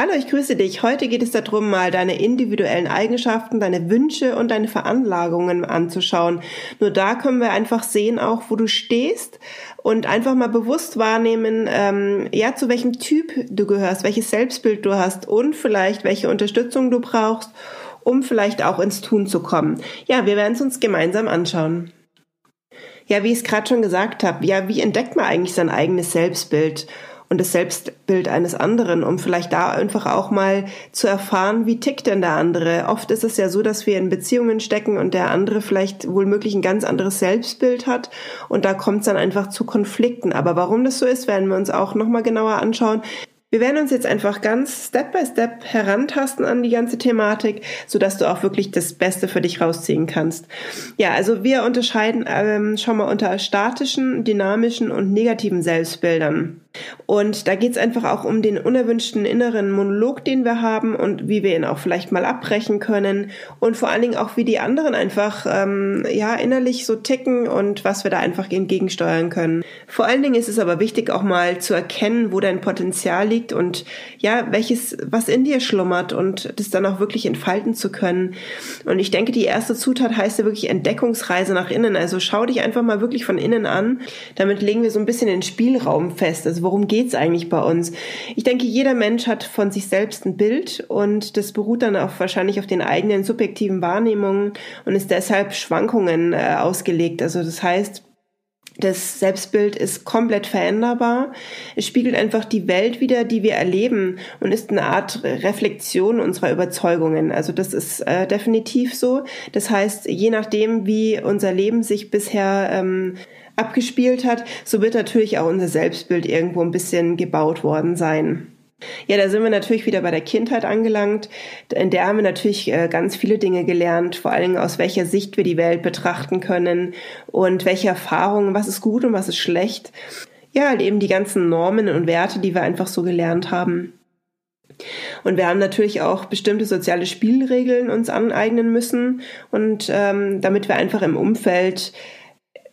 Hallo, ich grüße dich. Heute geht es darum, mal deine individuellen Eigenschaften, deine Wünsche und deine Veranlagungen anzuschauen. Nur da können wir einfach sehen, auch wo du stehst und einfach mal bewusst wahrnehmen, ähm, ja, zu welchem Typ du gehörst, welches Selbstbild du hast und vielleicht welche Unterstützung du brauchst, um vielleicht auch ins Tun zu kommen. Ja, wir werden es uns gemeinsam anschauen. Ja, wie ich es gerade schon gesagt habe, ja, wie entdeckt man eigentlich sein eigenes Selbstbild? Und das Selbstbild eines anderen, um vielleicht da einfach auch mal zu erfahren, wie tickt denn der andere. Oft ist es ja so, dass wir in Beziehungen stecken und der andere vielleicht wohl möglich ein ganz anderes Selbstbild hat und da kommt es dann einfach zu Konflikten. Aber warum das so ist, werden wir uns auch nochmal genauer anschauen. Wir werden uns jetzt einfach ganz Step by Step herantasten an die ganze Thematik, so dass du auch wirklich das Beste für dich rausziehen kannst. Ja, also wir unterscheiden ähm, schon mal unter statischen, dynamischen und negativen Selbstbildern. Und da geht es einfach auch um den unerwünschten inneren Monolog, den wir haben und wie wir ihn auch vielleicht mal abbrechen können und vor allen Dingen auch, wie die anderen einfach ähm, ja innerlich so ticken und was wir da einfach entgegensteuern können. Vor allen Dingen ist es aber wichtig, auch mal zu erkennen, wo dein Potenzial liegt und ja, welches, was in dir schlummert und das dann auch wirklich entfalten zu können. Und ich denke, die erste Zutat heißt ja wirklich Entdeckungsreise nach innen. Also schau dich einfach mal wirklich von innen an. Damit legen wir so ein bisschen den Spielraum fest. Also worum geht's eigentlich bei uns? Ich denke, jeder Mensch hat von sich selbst ein Bild und das beruht dann auch wahrscheinlich auf den eigenen subjektiven Wahrnehmungen und ist deshalb Schwankungen äh, ausgelegt. Also das heißt, das Selbstbild ist komplett veränderbar. Es spiegelt einfach die Welt wieder, die wir erleben und ist eine Art Reflexion unserer Überzeugungen. Also das ist äh, definitiv so. Das heißt, je nachdem, wie unser Leben sich bisher ähm, abgespielt hat, so wird natürlich auch unser Selbstbild irgendwo ein bisschen gebaut worden sein. Ja, da sind wir natürlich wieder bei der Kindheit angelangt. In der haben wir natürlich äh, ganz viele Dinge gelernt, vor allen Dingen aus welcher Sicht wir die Welt betrachten können und welche Erfahrungen, was ist gut und was ist schlecht. Ja, halt eben die ganzen Normen und Werte, die wir einfach so gelernt haben. Und wir haben natürlich auch bestimmte soziale Spielregeln uns aneignen müssen und ähm, damit wir einfach im Umfeld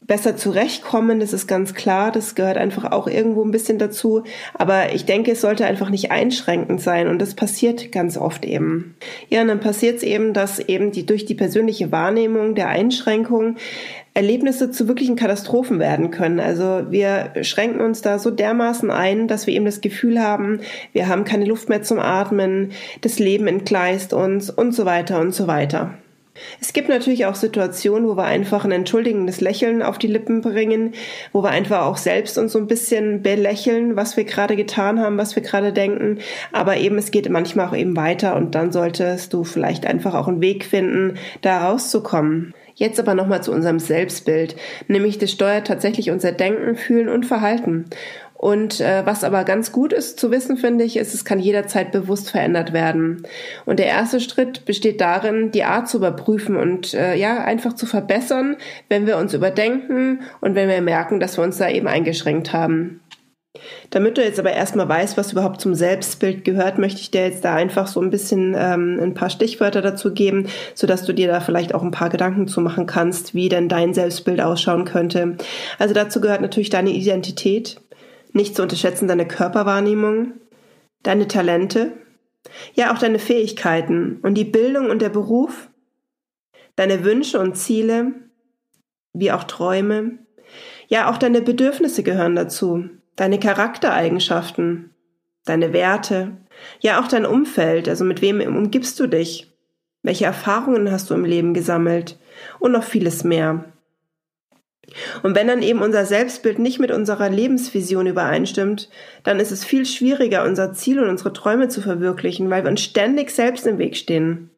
besser zurechtkommen, das ist ganz klar, das gehört einfach auch irgendwo ein bisschen dazu, aber ich denke, es sollte einfach nicht einschränkend sein und das passiert ganz oft eben. Ja, und dann passiert es eben, dass eben die durch die persönliche Wahrnehmung der Einschränkung Erlebnisse zu wirklichen Katastrophen werden können. Also wir schränken uns da so dermaßen ein, dass wir eben das Gefühl haben, wir haben keine Luft mehr zum Atmen, das Leben entgleist uns und so weiter und so weiter. Es gibt natürlich auch Situationen, wo wir einfach ein entschuldigendes Lächeln auf die Lippen bringen, wo wir einfach auch selbst uns so ein bisschen belächeln, was wir gerade getan haben, was wir gerade denken. Aber eben, es geht manchmal auch eben weiter und dann solltest du vielleicht einfach auch einen Weg finden, da rauszukommen. Jetzt aber nochmal zu unserem Selbstbild, nämlich das steuert tatsächlich unser Denken, Fühlen und Verhalten. Und äh, was aber ganz gut ist zu wissen, finde ich, ist, es kann jederzeit bewusst verändert werden. Und der erste Schritt besteht darin, die Art zu überprüfen und äh, ja, einfach zu verbessern, wenn wir uns überdenken und wenn wir merken, dass wir uns da eben eingeschränkt haben. Damit du jetzt aber erstmal weißt, was überhaupt zum Selbstbild gehört, möchte ich dir jetzt da einfach so ein bisschen ähm, ein paar Stichwörter dazu geben, sodass du dir da vielleicht auch ein paar Gedanken zu machen kannst, wie denn dein Selbstbild ausschauen könnte. Also dazu gehört natürlich deine Identität, nicht zu unterschätzen deine Körperwahrnehmung, deine Talente, ja auch deine Fähigkeiten und die Bildung und der Beruf, deine Wünsche und Ziele, wie auch Träume, ja auch deine Bedürfnisse gehören dazu, deine Charaktereigenschaften, deine Werte, ja auch dein Umfeld, also mit wem umgibst du dich, welche Erfahrungen hast du im Leben gesammelt und noch vieles mehr. Und wenn dann eben unser Selbstbild nicht mit unserer Lebensvision übereinstimmt, dann ist es viel schwieriger, unser Ziel und unsere Träume zu verwirklichen, weil wir uns ständig selbst im Weg stehen.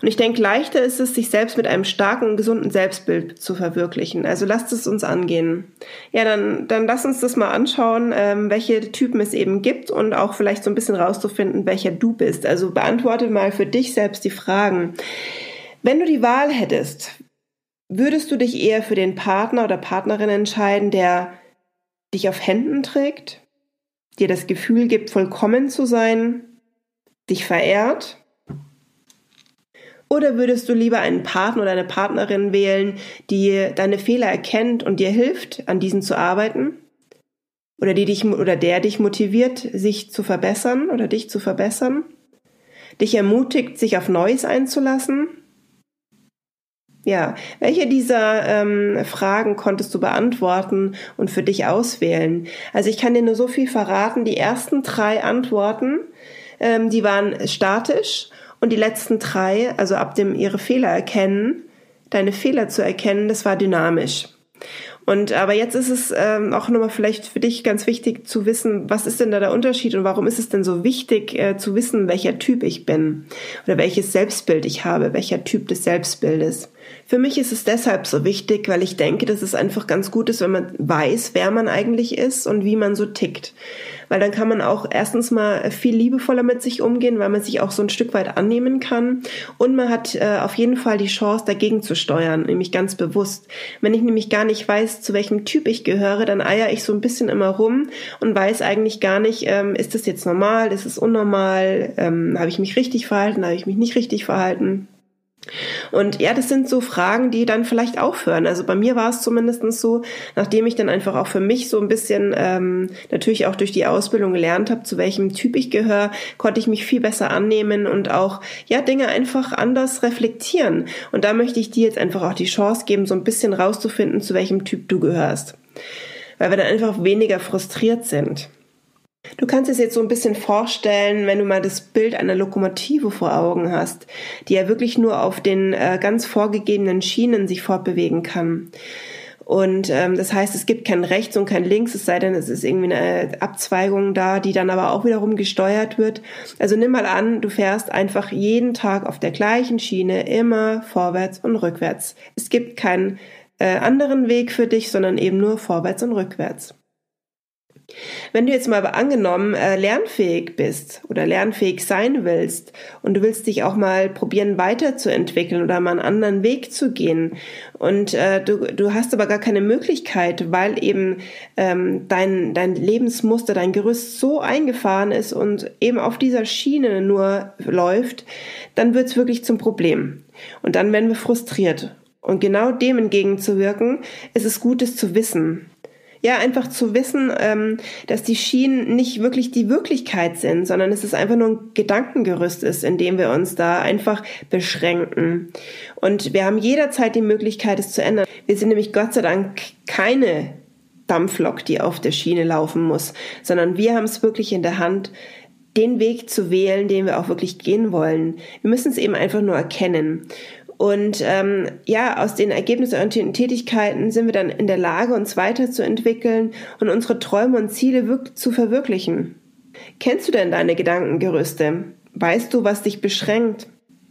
Und ich denke, leichter ist es, sich selbst mit einem starken und gesunden Selbstbild zu verwirklichen. Also lasst es uns angehen. Ja, dann, dann lass uns das mal anschauen, ähm, welche Typen es eben gibt und auch vielleicht so ein bisschen rauszufinden, welcher du bist. Also beantworte mal für dich selbst die Fragen. Wenn du die Wahl hättest, Würdest du dich eher für den Partner oder Partnerin entscheiden, der dich auf Händen trägt, dir das Gefühl gibt, vollkommen zu sein, dich verehrt? Oder würdest du lieber einen Partner oder eine Partnerin wählen, die deine Fehler erkennt und dir hilft, an diesen zu arbeiten? Oder die dich oder der dich motiviert, sich zu verbessern oder dich zu verbessern? Dich ermutigt, sich auf Neues einzulassen? Ja, welche dieser ähm, Fragen konntest du beantworten und für dich auswählen? Also ich kann dir nur so viel verraten. Die ersten drei Antworten, ähm, die waren statisch und die letzten drei, also ab dem ihre Fehler erkennen, deine Fehler zu erkennen, das war dynamisch. Und aber jetzt ist es ähm, auch nochmal vielleicht für dich ganz wichtig zu wissen, was ist denn da der Unterschied und warum ist es denn so wichtig äh, zu wissen, welcher Typ ich bin oder welches Selbstbild ich habe, welcher Typ des Selbstbildes. Für mich ist es deshalb so wichtig, weil ich denke, dass es einfach ganz gut ist, wenn man weiß, wer man eigentlich ist und wie man so tickt. Weil dann kann man auch erstens mal viel liebevoller mit sich umgehen, weil man sich auch so ein Stück weit annehmen kann. Und man hat äh, auf jeden Fall die Chance, dagegen zu steuern, nämlich ganz bewusst. Wenn ich nämlich gar nicht weiß, zu welchem Typ ich gehöre, dann eier ich so ein bisschen immer rum und weiß eigentlich gar nicht, ähm, ist das jetzt normal, ist es unnormal, ähm, habe ich mich richtig verhalten, habe ich mich nicht richtig verhalten. Und ja, das sind so Fragen, die dann vielleicht aufhören. Also bei mir war es zumindest so, nachdem ich dann einfach auch für mich so ein bisschen ähm, natürlich auch durch die Ausbildung gelernt habe, zu welchem Typ ich gehöre, konnte ich mich viel besser annehmen und auch ja Dinge einfach anders reflektieren. Und da möchte ich dir jetzt einfach auch die Chance geben, so ein bisschen rauszufinden, zu welchem Typ du gehörst. Weil wir dann einfach weniger frustriert sind. Du kannst es jetzt so ein bisschen vorstellen, wenn du mal das Bild einer Lokomotive vor Augen hast, die ja wirklich nur auf den äh, ganz vorgegebenen Schienen sich fortbewegen kann. Und ähm, das heißt, es gibt kein Rechts und kein Links, es sei denn, es ist irgendwie eine Abzweigung da, die dann aber auch wiederum gesteuert wird. Also nimm mal an, du fährst einfach jeden Tag auf der gleichen Schiene immer vorwärts und rückwärts. Es gibt keinen äh, anderen Weg für dich, sondern eben nur vorwärts und rückwärts. Wenn du jetzt mal angenommen äh, lernfähig bist oder lernfähig sein willst und du willst dich auch mal probieren weiterzuentwickeln oder mal einen anderen Weg zu gehen und äh, du, du hast aber gar keine Möglichkeit, weil eben ähm, dein, dein Lebensmuster, dein Gerüst so eingefahren ist und eben auf dieser Schiene nur läuft, dann wird's wirklich zum Problem. Und dann werden wir frustriert. Und genau dem entgegenzuwirken, ist es gut, es zu wissen ja, einfach zu wissen, ähm, dass die Schienen nicht wirklich die Wirklichkeit sind, sondern es ist einfach nur ein Gedankengerüst ist, in dem wir uns da einfach beschränken. Und wir haben jederzeit die Möglichkeit, es zu ändern. Wir sind nämlich Gott sei Dank keine Dampflok, die auf der Schiene laufen muss, sondern wir haben es wirklich in der Hand, den Weg zu wählen, den wir auch wirklich gehen wollen. Wir müssen es eben einfach nur erkennen. Und ähm, ja, aus den ergebnisorientierten Tätigkeiten sind wir dann in der Lage, uns weiterzuentwickeln und unsere Träume und Ziele zu verwirklichen. Kennst du denn deine Gedankengerüste? Weißt du, was dich beschränkt?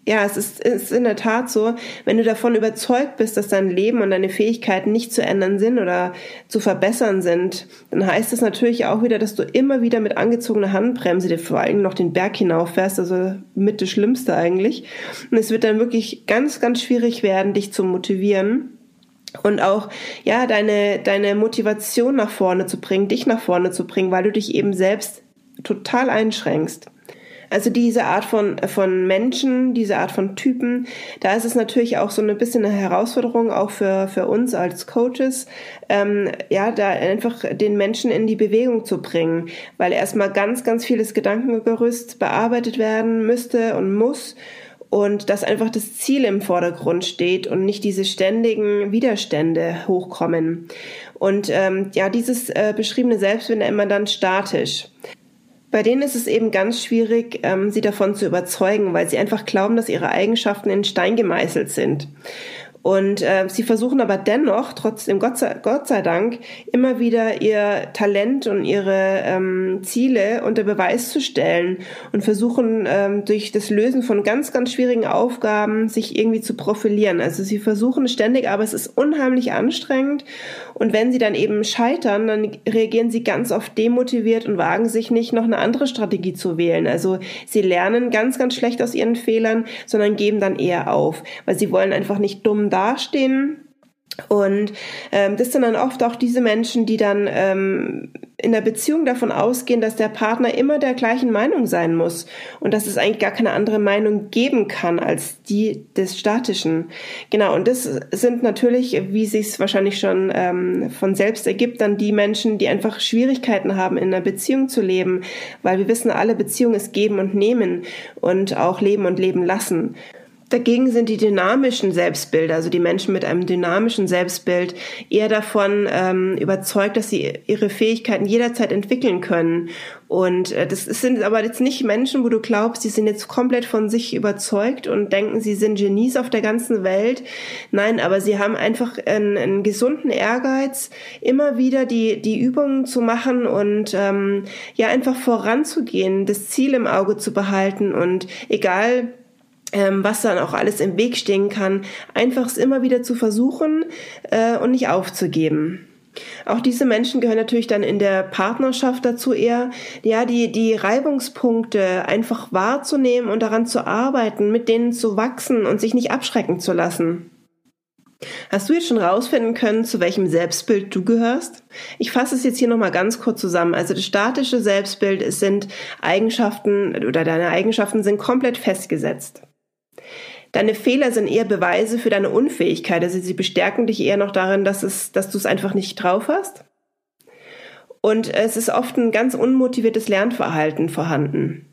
Ja, es ist, es ist in der Tat so, wenn du davon überzeugt bist, dass dein Leben und deine Fähigkeiten nicht zu ändern sind oder zu verbessern sind, dann heißt es natürlich auch wieder, dass du immer wieder mit angezogener Handbremse dir vor allem noch den Berg hinauffährst, also mit das Schlimmste eigentlich. Und es wird dann wirklich ganz, ganz schwierig werden, dich zu motivieren und auch ja deine deine Motivation nach vorne zu bringen, dich nach vorne zu bringen, weil du dich eben selbst total einschränkst. Also diese Art von, von Menschen, diese Art von Typen, da ist es natürlich auch so ein bisschen eine Herausforderung, auch für, für uns als Coaches, ähm, ja, da einfach den Menschen in die Bewegung zu bringen, weil erstmal ganz, ganz vieles Gedankengerüst bearbeitet werden müsste und muss und dass einfach das Ziel im Vordergrund steht und nicht diese ständigen Widerstände hochkommen. Und ähm, ja, dieses äh, beschriebene Selbstbild immer dann statisch. Bei denen ist es eben ganz schwierig, ähm, sie davon zu überzeugen, weil sie einfach glauben, dass ihre Eigenschaften in Stein gemeißelt sind. Und äh, sie versuchen aber dennoch, trotzdem Gott sei, Gott sei Dank, immer wieder ihr Talent und ihre ähm, Ziele unter Beweis zu stellen und versuchen ähm, durch das Lösen von ganz, ganz schwierigen Aufgaben sich irgendwie zu profilieren. Also sie versuchen ständig, aber es ist unheimlich anstrengend. Und wenn sie dann eben scheitern, dann reagieren sie ganz oft demotiviert und wagen sich nicht, noch eine andere Strategie zu wählen. Also sie lernen ganz, ganz schlecht aus ihren Fehlern, sondern geben dann eher auf, weil sie wollen einfach nicht dumm dastehen Und ähm, das sind dann oft auch diese Menschen, die dann ähm, in der Beziehung davon ausgehen, dass der Partner immer der gleichen Meinung sein muss und dass es eigentlich gar keine andere Meinung geben kann als die des Statischen. Genau, und das sind natürlich, wie sich es wahrscheinlich schon ähm, von selbst ergibt, dann die Menschen, die einfach Schwierigkeiten haben, in einer Beziehung zu leben, weil wir wissen, alle Beziehungen ist geben und nehmen und auch leben und leben lassen. Dagegen sind die dynamischen Selbstbilder, also die Menschen mit einem dynamischen Selbstbild, eher davon ähm, überzeugt, dass sie ihre Fähigkeiten jederzeit entwickeln können. Und äh, das sind aber jetzt nicht Menschen, wo du glaubst, sie sind jetzt komplett von sich überzeugt und denken, sie sind Genies auf der ganzen Welt. Nein, aber sie haben einfach einen, einen gesunden Ehrgeiz, immer wieder die, die Übungen zu machen und ähm, ja einfach voranzugehen, das Ziel im Auge zu behalten und egal, ähm, was dann auch alles im Weg stehen kann, einfach es immer wieder zu versuchen äh, und nicht aufzugeben. Auch diese Menschen gehören natürlich dann in der Partnerschaft dazu eher, ja, die, die Reibungspunkte einfach wahrzunehmen und daran zu arbeiten, mit denen zu wachsen und sich nicht abschrecken zu lassen. Hast du jetzt schon rausfinden können, zu welchem Selbstbild du gehörst? Ich fasse es jetzt hier nochmal ganz kurz zusammen. Also das statische Selbstbild sind Eigenschaften oder deine Eigenschaften sind komplett festgesetzt. Deine Fehler sind eher Beweise für deine Unfähigkeit. Also sie bestärken dich eher noch darin, dass, es, dass du es einfach nicht drauf hast. Und es ist oft ein ganz unmotiviertes Lernverhalten vorhanden.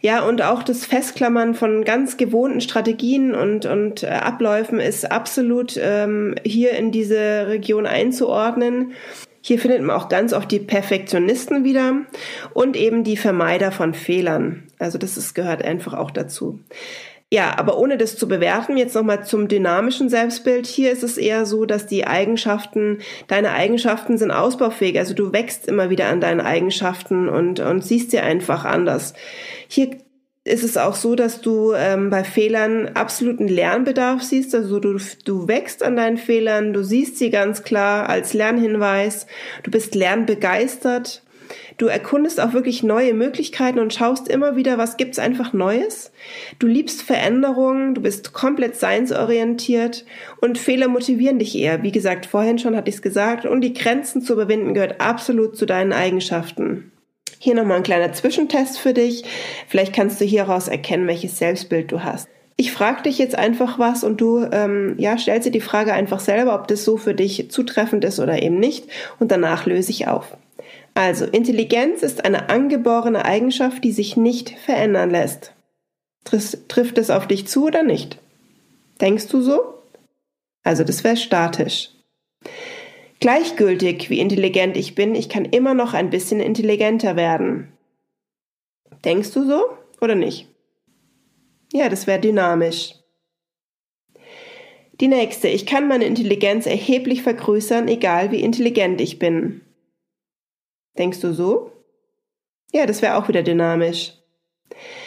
Ja, und auch das Festklammern von ganz gewohnten Strategien und, und äh, Abläufen ist absolut ähm, hier in diese Region einzuordnen. Hier findet man auch ganz oft die Perfektionisten wieder und eben die Vermeider von Fehlern. Also das ist, gehört einfach auch dazu. Ja, aber ohne das zu bewerten, jetzt nochmal zum dynamischen Selbstbild. Hier ist es eher so, dass die Eigenschaften, deine Eigenschaften sind ausbaufähig. Also du wächst immer wieder an deinen Eigenschaften und, und siehst sie einfach anders. Hier ist es auch so, dass du ähm, bei Fehlern absoluten Lernbedarf siehst. Also du, du wächst an deinen Fehlern, du siehst sie ganz klar als Lernhinweis, du bist lernbegeistert Du erkundest auch wirklich neue Möglichkeiten und schaust immer wieder, was gibt's einfach Neues. Du liebst Veränderungen, du bist komplett seinsorientiert und Fehler motivieren dich eher. Wie gesagt, vorhin schon hatte ich es gesagt. Und die Grenzen zu überwinden gehört absolut zu deinen Eigenschaften. Hier nochmal ein kleiner Zwischentest für dich. Vielleicht kannst du hieraus erkennen, welches Selbstbild du hast. Ich frage dich jetzt einfach was und du ähm, ja, stellst dir die Frage einfach selber, ob das so für dich zutreffend ist oder eben nicht. Und danach löse ich auf. Also, Intelligenz ist eine angeborene Eigenschaft, die sich nicht verändern lässt. Trifft es auf dich zu oder nicht? Denkst du so? Also, das wäre statisch. Gleichgültig, wie intelligent ich bin, ich kann immer noch ein bisschen intelligenter werden. Denkst du so oder nicht? Ja, das wäre dynamisch. Die nächste, ich kann meine Intelligenz erheblich vergrößern, egal wie intelligent ich bin. Denkst du so? Ja, das wäre auch wieder dynamisch.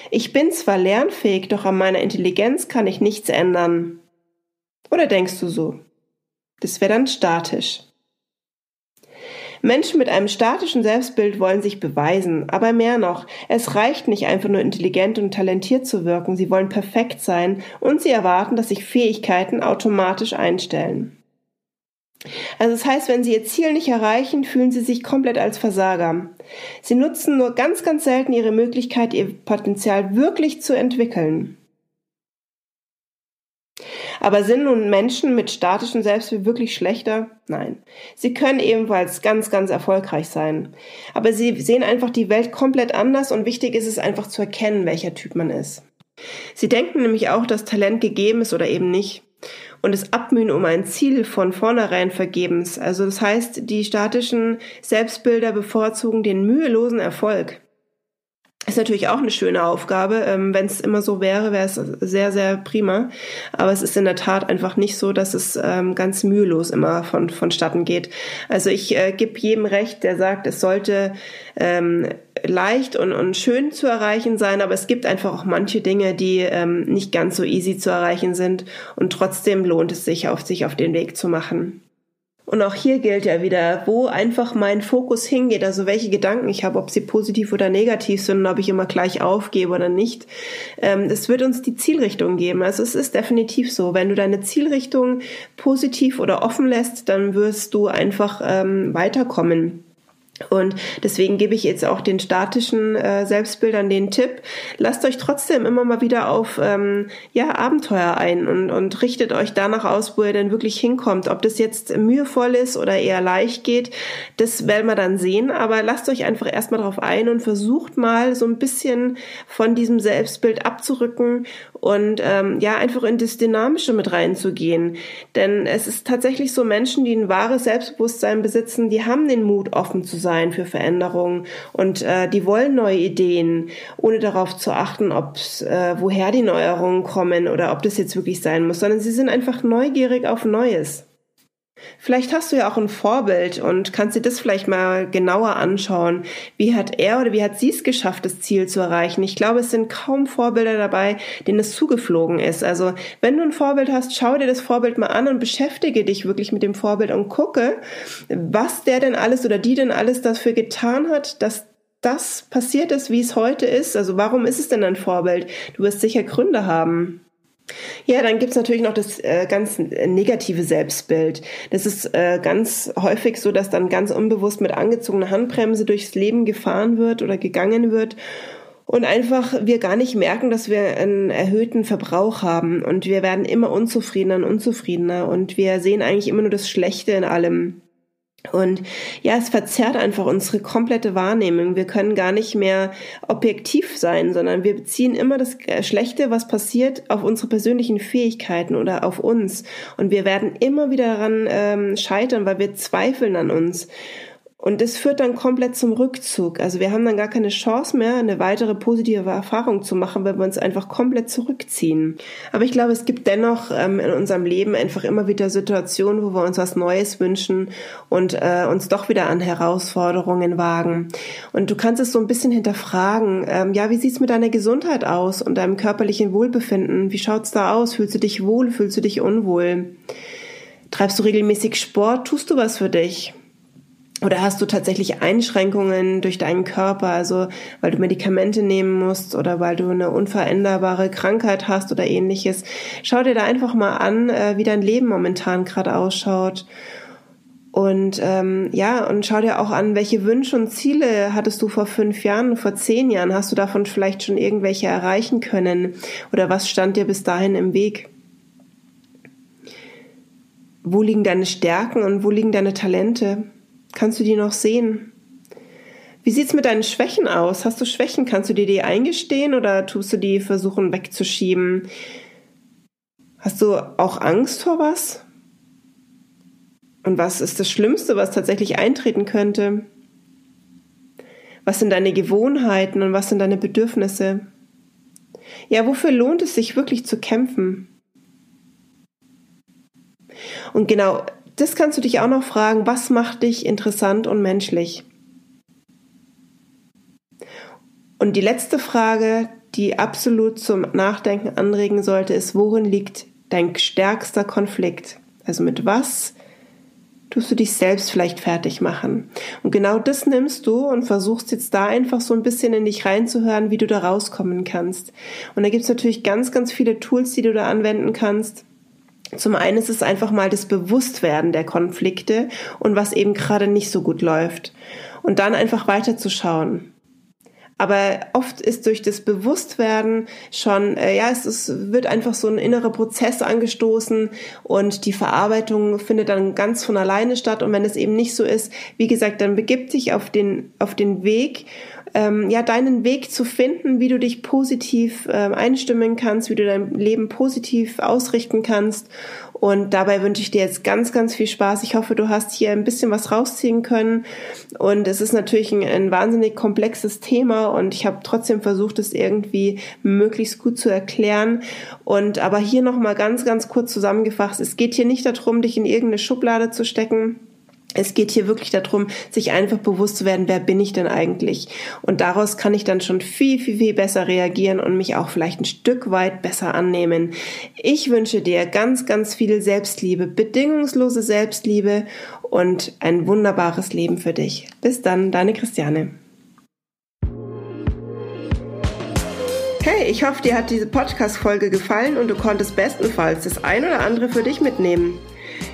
Ich bin zwar lernfähig, doch an meiner Intelligenz kann ich nichts ändern. Oder denkst du so? Das wäre dann statisch. Menschen mit einem statischen Selbstbild wollen sich beweisen, aber mehr noch, es reicht nicht einfach nur intelligent und talentiert zu wirken, sie wollen perfekt sein und sie erwarten, dass sich Fähigkeiten automatisch einstellen. Also das heißt, wenn sie ihr Ziel nicht erreichen, fühlen sie sich komplett als Versager. Sie nutzen nur ganz, ganz selten ihre Möglichkeit, ihr Potenzial wirklich zu entwickeln. Aber sind nun Menschen mit statischem Selbstbild wirklich schlechter? Nein. Sie können ebenfalls ganz, ganz erfolgreich sein. Aber sie sehen einfach die Welt komplett anders und wichtig ist es einfach zu erkennen, welcher Typ man ist. Sie denken nämlich auch, dass Talent gegeben ist oder eben nicht und das Abmühen um ein Ziel von vornherein vergebens. Also das heißt, die statischen Selbstbilder bevorzugen den mühelosen Erfolg. Ist natürlich auch eine schöne Aufgabe. Ähm, Wenn es immer so wäre, wäre es sehr, sehr prima. Aber es ist in der Tat einfach nicht so, dass es ähm, ganz mühelos immer von, vonstatten geht. Also ich äh, gebe jedem recht, der sagt, es sollte ähm, leicht und, und schön zu erreichen sein, aber es gibt einfach auch manche Dinge, die ähm, nicht ganz so easy zu erreichen sind und trotzdem lohnt es sich, auf sich auf den Weg zu machen. Und auch hier gilt ja wieder, wo einfach mein Fokus hingeht, also welche Gedanken ich habe, ob sie positiv oder negativ sind, ob ich immer gleich aufgebe oder nicht. Ähm, das wird uns die Zielrichtung geben. Also es ist definitiv so, wenn du deine Zielrichtung positiv oder offen lässt, dann wirst du einfach ähm, weiterkommen. Und deswegen gebe ich jetzt auch den statischen äh, Selbstbildern den Tipp, lasst euch trotzdem immer mal wieder auf ähm, ja, Abenteuer ein und, und richtet euch danach aus, wo ihr denn wirklich hinkommt. Ob das jetzt mühevoll ist oder eher leicht geht, das werden wir dann sehen. Aber lasst euch einfach erstmal drauf ein und versucht mal so ein bisschen von diesem Selbstbild abzurücken und ähm, ja, einfach in das Dynamische mit reinzugehen. Denn es ist tatsächlich so, Menschen, die ein wahres Selbstbewusstsein besitzen, die haben den Mut, offen zu sein sein für Veränderungen und äh, die wollen neue Ideen, ohne darauf zu achten, ob's, äh, woher die Neuerungen kommen oder ob das jetzt wirklich sein muss, sondern sie sind einfach neugierig auf Neues. Vielleicht hast du ja auch ein Vorbild und kannst dir das vielleicht mal genauer anschauen. Wie hat er oder wie hat sie es geschafft, das Ziel zu erreichen? Ich glaube, es sind kaum Vorbilder dabei, denen es zugeflogen ist. Also, wenn du ein Vorbild hast, schau dir das Vorbild mal an und beschäftige dich wirklich mit dem Vorbild und gucke, was der denn alles oder die denn alles dafür getan hat, dass das passiert ist, wie es heute ist. Also, warum ist es denn ein Vorbild? Du wirst sicher Gründe haben. Ja, dann gibt's natürlich noch das äh, ganz negative Selbstbild. Das ist äh, ganz häufig so, dass dann ganz unbewusst mit angezogener Handbremse durchs Leben gefahren wird oder gegangen wird und einfach wir gar nicht merken, dass wir einen erhöhten Verbrauch haben und wir werden immer unzufriedener und unzufriedener und wir sehen eigentlich immer nur das Schlechte in allem. Und ja, es verzerrt einfach unsere komplette Wahrnehmung. Wir können gar nicht mehr objektiv sein, sondern wir beziehen immer das äh, Schlechte, was passiert, auf unsere persönlichen Fähigkeiten oder auf uns. Und wir werden immer wieder daran ähm, scheitern, weil wir zweifeln an uns. Und das führt dann komplett zum Rückzug. Also wir haben dann gar keine Chance mehr, eine weitere positive Erfahrung zu machen, weil wir uns einfach komplett zurückziehen. Aber ich glaube, es gibt dennoch ähm, in unserem Leben einfach immer wieder Situationen, wo wir uns was Neues wünschen und äh, uns doch wieder an Herausforderungen wagen. Und du kannst es so ein bisschen hinterfragen. Ähm, ja, wie sieht's mit deiner Gesundheit aus und deinem körperlichen Wohlbefinden? Wie schaut's da aus? Fühlst du dich wohl? Fühlst du dich unwohl? Treibst du regelmäßig Sport? Tust du was für dich? Oder hast du tatsächlich Einschränkungen durch deinen Körper, also weil du Medikamente nehmen musst oder weil du eine unveränderbare Krankheit hast oder ähnliches? Schau dir da einfach mal an, äh, wie dein Leben momentan gerade ausschaut. Und ähm, ja, und schau dir auch an, welche Wünsche und Ziele hattest du vor fünf Jahren, vor zehn Jahren? Hast du davon vielleicht schon irgendwelche erreichen können? Oder was stand dir bis dahin im Weg? Wo liegen deine Stärken und wo liegen deine Talente? Kannst du die noch sehen? Wie sieht's mit deinen Schwächen aus? Hast du Schwächen? Kannst du dir die eingestehen oder tust du die versuchen wegzuschieben? Hast du auch Angst vor was? Und was ist das Schlimmste, was tatsächlich eintreten könnte? Was sind deine Gewohnheiten und was sind deine Bedürfnisse? Ja, wofür lohnt es sich wirklich zu kämpfen? Und genau das kannst du dich auch noch fragen, was macht dich interessant und menschlich? Und die letzte Frage, die absolut zum Nachdenken anregen sollte, ist, worin liegt dein stärkster Konflikt? Also mit was tust du dich selbst vielleicht fertig machen? Und genau das nimmst du und versuchst jetzt da einfach so ein bisschen in dich reinzuhören, wie du da rauskommen kannst. Und da gibt es natürlich ganz, ganz viele Tools, die du da anwenden kannst. Zum einen ist es einfach mal das Bewusstwerden der Konflikte und was eben gerade nicht so gut läuft. Und dann einfach weiterzuschauen. Aber oft ist durch das Bewusstwerden schon, äh, ja, es ist, wird einfach so ein innerer Prozess angestoßen und die Verarbeitung findet dann ganz von alleine statt. Und wenn es eben nicht so ist, wie gesagt, dann begib dich auf den, auf den Weg ähm, ja, deinen Weg zu finden, wie du dich positiv ähm, einstimmen kannst, wie du dein Leben positiv ausrichten kannst. Und dabei wünsche ich dir jetzt ganz, ganz viel Spaß. Ich hoffe, du hast hier ein bisschen was rausziehen können. Und es ist natürlich ein, ein wahnsinnig komplexes Thema und ich habe trotzdem versucht, es irgendwie möglichst gut zu erklären. Und aber hier nochmal ganz, ganz kurz zusammengefasst. Es geht hier nicht darum, dich in irgendeine Schublade zu stecken es geht hier wirklich darum, sich einfach bewusst zu werden, wer bin ich denn eigentlich? Und daraus kann ich dann schon viel, viel, viel besser reagieren und mich auch vielleicht ein Stück weit besser annehmen. Ich wünsche dir ganz, ganz viel Selbstliebe, bedingungslose Selbstliebe und ein wunderbares Leben für dich. Bis dann, deine Christiane. Hey, ich hoffe, dir hat diese Podcast-Folge gefallen und du konntest bestenfalls das ein oder andere für dich mitnehmen.